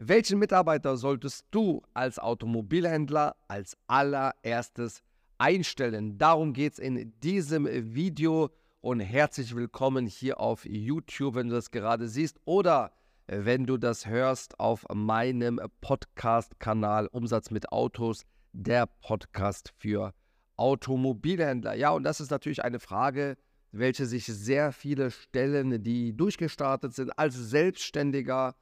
Welchen Mitarbeiter solltest du als Automobilhändler als allererstes einstellen? Darum geht es in diesem Video und herzlich willkommen hier auf YouTube, wenn du das gerade siehst oder wenn du das hörst auf meinem Podcast-Kanal Umsatz mit Autos, der Podcast für Automobilhändler. Ja, und das ist natürlich eine Frage, welche sich sehr viele stellen, die durchgestartet sind als Selbstständiger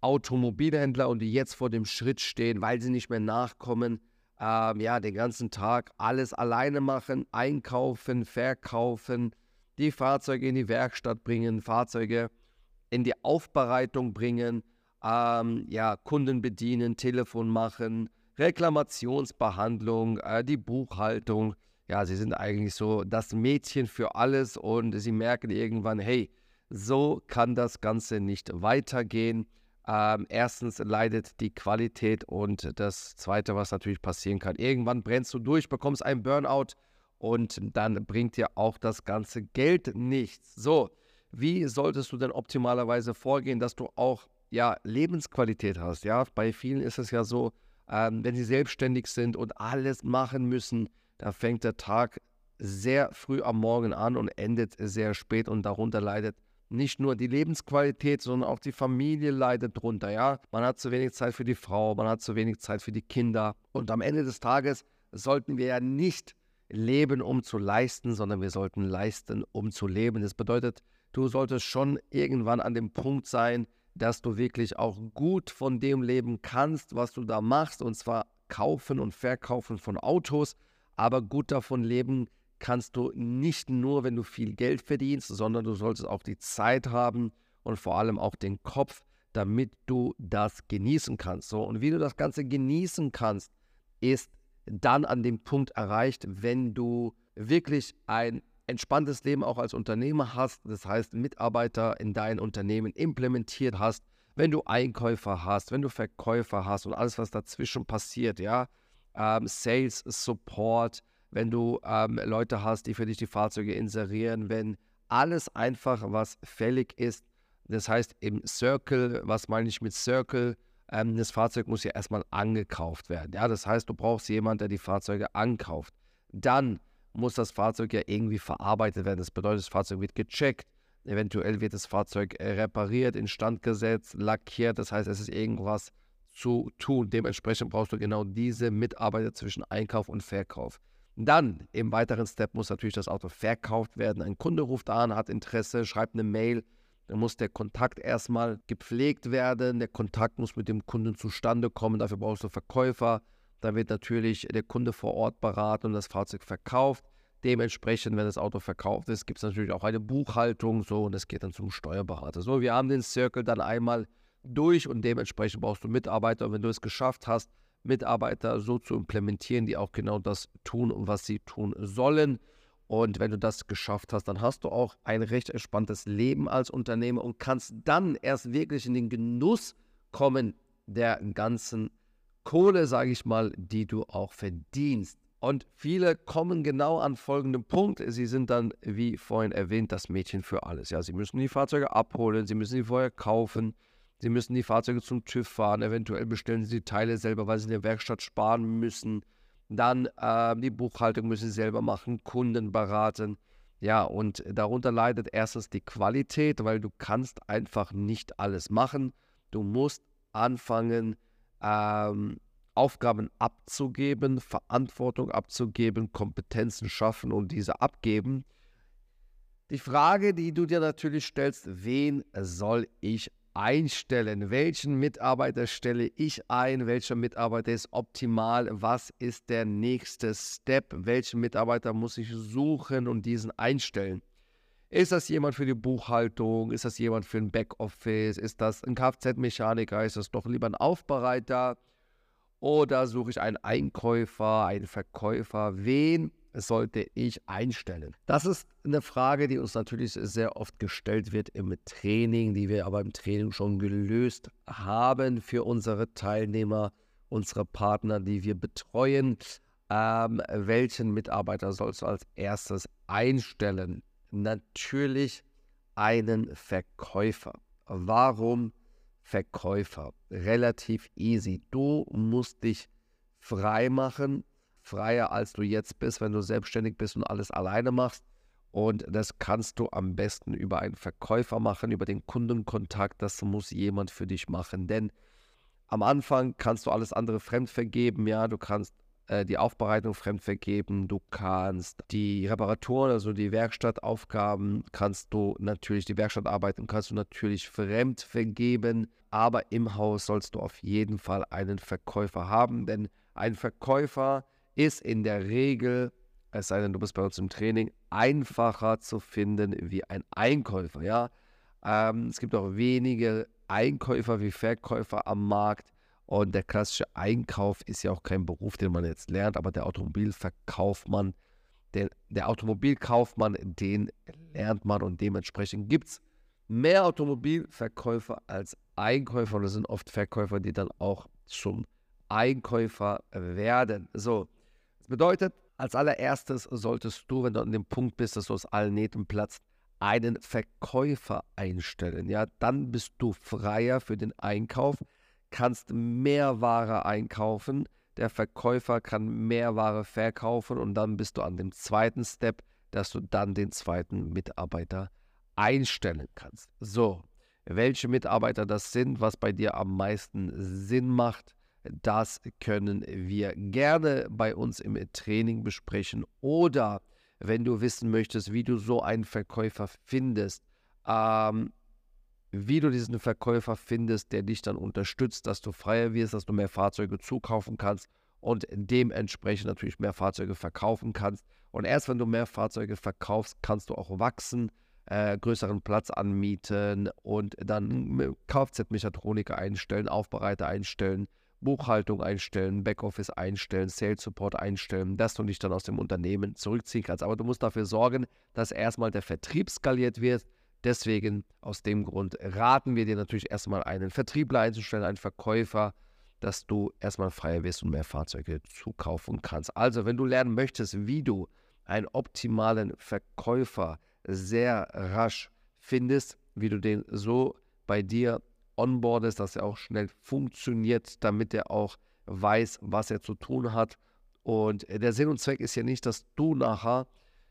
Automobilhändler und die jetzt vor dem Schritt stehen, weil sie nicht mehr nachkommen, ähm, ja, den ganzen Tag alles alleine machen, einkaufen, verkaufen, die Fahrzeuge in die Werkstatt bringen, Fahrzeuge in die Aufbereitung bringen, ähm, ja, Kunden bedienen, Telefon machen, Reklamationsbehandlung, äh, die Buchhaltung. Ja, sie sind eigentlich so das Mädchen für alles und sie merken irgendwann, hey, so kann das Ganze nicht weitergehen. Ähm, erstens leidet die Qualität und das Zweite, was natürlich passieren kann, irgendwann brennst du durch, bekommst einen Burnout und dann bringt dir auch das ganze Geld nichts. So, wie solltest du denn optimalerweise vorgehen, dass du auch ja, Lebensqualität hast? Ja, bei vielen ist es ja so, ähm, wenn sie selbstständig sind und alles machen müssen, da fängt der Tag sehr früh am Morgen an und endet sehr spät und darunter leidet nicht nur die Lebensqualität, sondern auch die Familie leidet drunter, ja. Man hat zu wenig Zeit für die Frau, man hat zu wenig Zeit für die Kinder. Und am Ende des Tages sollten wir ja nicht leben, um zu leisten, sondern wir sollten leisten, um zu leben. Das bedeutet, du solltest schon irgendwann an dem Punkt sein, dass du wirklich auch gut von dem leben kannst, was du da machst, und zwar kaufen und verkaufen von Autos, aber gut davon leben kannst du nicht nur, wenn du viel Geld verdienst, sondern du solltest auch die Zeit haben und vor allem auch den Kopf, damit du das genießen kannst. So, und wie du das Ganze genießen kannst, ist dann an dem Punkt erreicht, wenn du wirklich ein entspanntes Leben auch als Unternehmer hast, das heißt Mitarbeiter in dein Unternehmen implementiert hast, wenn du Einkäufer hast, wenn du Verkäufer hast und alles, was dazwischen passiert, ja, ähm, Sales, Support, wenn du ähm, Leute hast, die für dich die Fahrzeuge inserieren, wenn alles einfach, was fällig ist, das heißt im Circle, was meine ich mit Circle? Ähm, das Fahrzeug muss ja erstmal angekauft werden. Ja, das heißt, du brauchst jemanden, der die Fahrzeuge ankauft. Dann muss das Fahrzeug ja irgendwie verarbeitet werden. Das bedeutet, das Fahrzeug wird gecheckt. Eventuell wird das Fahrzeug äh, repariert, instand gesetzt, lackiert. Das heißt, es ist irgendwas zu tun. Dementsprechend brauchst du genau diese Mitarbeiter zwischen Einkauf und Verkauf. Dann im weiteren Step muss natürlich das Auto verkauft werden. Ein Kunde ruft an, hat Interesse, schreibt eine Mail. Dann muss der Kontakt erstmal gepflegt werden. Der Kontakt muss mit dem Kunden zustande kommen. Dafür brauchst du Verkäufer. Dann wird natürlich der Kunde vor Ort beraten und das Fahrzeug verkauft. Dementsprechend, wenn das Auto verkauft ist, gibt es natürlich auch eine Buchhaltung so und es geht dann zum Steuerberater. So, wir haben den Circle dann einmal durch und dementsprechend brauchst du Mitarbeiter. Und wenn du es geschafft hast, Mitarbeiter so zu implementieren, die auch genau das tun, was sie tun sollen. Und wenn du das geschafft hast, dann hast du auch ein recht entspanntes Leben als Unternehmer und kannst dann erst wirklich in den Genuss kommen der ganzen Kohle, sage ich mal, die du auch verdienst. Und viele kommen genau an folgendem Punkt. Sie sind dann, wie vorhin erwähnt, das Mädchen für alles. Ja, sie müssen die Fahrzeuge abholen, sie müssen sie vorher kaufen, Sie müssen die Fahrzeuge zum TÜV fahren, eventuell bestellen Sie die Teile selber, weil Sie in der Werkstatt sparen müssen. Dann äh, die Buchhaltung müssen Sie selber machen, Kunden beraten. Ja, und darunter leidet erstens die Qualität, weil du kannst einfach nicht alles machen. Du musst anfangen, ähm, Aufgaben abzugeben, Verantwortung abzugeben, Kompetenzen schaffen und diese abgeben. Die Frage, die du dir natürlich stellst, wen soll ich einstellen. Welchen Mitarbeiter stelle ich ein? Welcher Mitarbeiter ist optimal? Was ist der nächste Step? Welchen Mitarbeiter muss ich suchen und diesen einstellen? Ist das jemand für die Buchhaltung? Ist das jemand für ein Backoffice? Ist das ein Kfz-Mechaniker? Ist das doch lieber ein Aufbereiter? Oder suche ich einen Einkäufer, einen Verkäufer? Wen sollte ich einstellen? Das ist eine Frage, die uns natürlich sehr oft gestellt wird im Training, die wir aber im Training schon gelöst haben für unsere Teilnehmer, unsere Partner, die wir betreuen. Ähm, welchen Mitarbeiter sollst du als erstes einstellen? Natürlich einen Verkäufer. Warum Verkäufer. Relativ easy. Du musst dich frei machen, freier als du jetzt bist, wenn du selbstständig bist und alles alleine machst. Und das kannst du am besten über einen Verkäufer machen, über den Kundenkontakt. Das muss jemand für dich machen. Denn am Anfang kannst du alles andere fremd vergeben. Ja, du kannst äh, die Aufbereitung fremd vergeben. Du kannst die Reparaturen, also die Werkstattaufgaben, kannst du natürlich, die Werkstattarbeiten kannst du natürlich fremd vergeben. Aber im Haus sollst du auf jeden Fall einen Verkäufer haben. Denn ein Verkäufer ist in der Regel es sei denn, du bist bei uns im Training, einfacher zu finden wie ein Einkäufer. Ja? Ähm, es gibt auch wenige Einkäufer wie Verkäufer am Markt. Und der klassische Einkauf ist ja auch kein Beruf, den man jetzt lernt, aber der Automobilverkaufmann, den, der Automobilkaufmann, den lernt man und dementsprechend gibt es mehr Automobilverkäufer als Einkäufer und das sind oft Verkäufer, die dann auch zum Einkäufer werden. So, bedeutet, als allererstes solltest du, wenn du an dem Punkt bist, dass du aus allen Nähten platzt, einen Verkäufer einstellen. Ja, dann bist du freier für den Einkauf, kannst mehr Ware einkaufen, der Verkäufer kann mehr Ware verkaufen und dann bist du an dem zweiten Step, dass du dann den zweiten Mitarbeiter einstellen kannst. So, welche Mitarbeiter das sind, was bei dir am meisten Sinn macht, das können wir gerne bei uns im Training besprechen. Oder wenn du wissen möchtest, wie du so einen Verkäufer findest, ähm, wie du diesen Verkäufer findest, der dich dann unterstützt, dass du freier wirst, dass du mehr Fahrzeuge zukaufen kannst und dementsprechend natürlich mehr Fahrzeuge verkaufen kannst. Und erst wenn du mehr Fahrzeuge verkaufst, kannst du auch wachsen, äh, größeren Platz anmieten und dann Kfz-Mechatroniker einstellen, Aufbereiter einstellen, Buchhaltung einstellen, Backoffice einstellen, Sales Support einstellen, dass du dich dann aus dem Unternehmen zurückziehen kannst. Aber du musst dafür sorgen, dass erstmal der Vertrieb skaliert wird. Deswegen, aus dem Grund, raten wir dir natürlich erstmal einen Vertriebler einzustellen, einen Verkäufer, dass du erstmal freier wirst und mehr Fahrzeuge zukaufen kannst. Also, wenn du lernen möchtest, wie du einen optimalen Verkäufer sehr rasch findest, wie du den so bei dir onboardest, dass er auch schnell funktioniert, damit er auch weiß, was er zu tun hat. Und der Sinn und Zweck ist ja nicht, dass du nachher,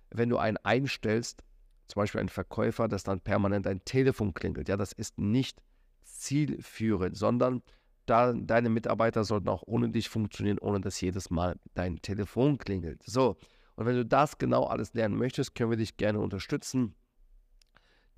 wenn du einen einstellst, zum Beispiel einen Verkäufer, dass dann permanent ein Telefon klingelt. Ja, das ist nicht zielführend, sondern deine Mitarbeiter sollten auch ohne dich funktionieren, ohne dass jedes Mal dein Telefon klingelt. So, und wenn du das genau alles lernen möchtest, können wir dich gerne unterstützen.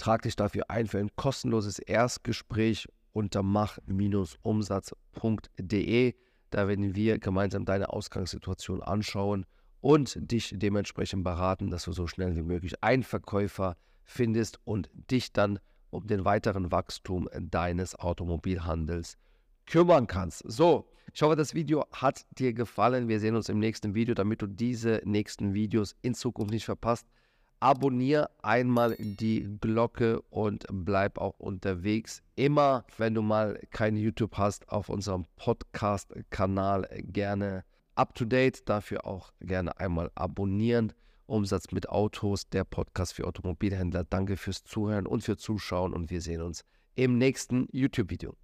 Trag dich dafür ein für ein kostenloses Erstgespräch unter mach-umsatz.de. Da werden wir gemeinsam deine Ausgangssituation anschauen und dich dementsprechend beraten, dass du so schnell wie möglich einen Verkäufer findest und dich dann um den weiteren Wachstum deines Automobilhandels kümmern kannst. So, ich hoffe, das Video hat dir gefallen. Wir sehen uns im nächsten Video, damit du diese nächsten Videos in Zukunft nicht verpasst abonniere einmal die Glocke und bleib auch unterwegs. Immer, wenn du mal kein YouTube hast, auf unserem Podcast-Kanal gerne up to date. Dafür auch gerne einmal abonnieren. Umsatz mit Autos, der Podcast für Automobilhändler. Danke fürs Zuhören und für Zuschauen und wir sehen uns im nächsten YouTube-Video.